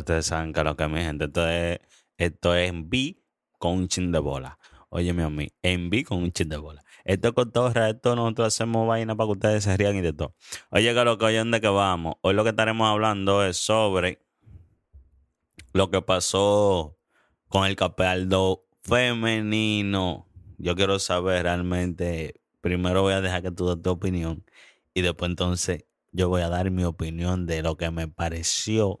Ustedes saben que lo que mi gente, esto es, esto es en B con un chin de bola. Óyeme a mí, en B con un chin de bola. Esto es cotorra, esto nosotros hacemos vaina para que ustedes se rían y de todo. Oye, que lo que oyen de que vamos. Hoy lo que estaremos hablando es sobre lo que pasó con el Capaldo femenino. Yo quiero saber realmente, primero voy a dejar que tú des tu opinión y después entonces yo voy a dar mi opinión de lo que me pareció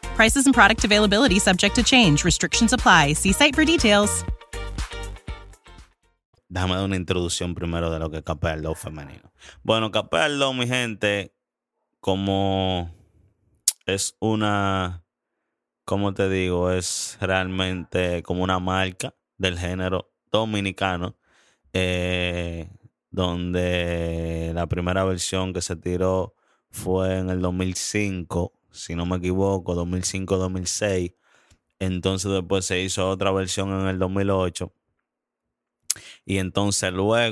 Prices and product availability subject to change. Restrictions apply. See site for details. déjame dar una introducción primero de lo que es Capeldo femenino. Bueno, Capeldo, mi gente, como es una, como te digo, es realmente como una marca del género dominicano, eh, donde la primera versión que se tiró fue en el 2005, si no me equivoco, 2005-2006. Entonces después se hizo otra versión en el 2008 y entonces luego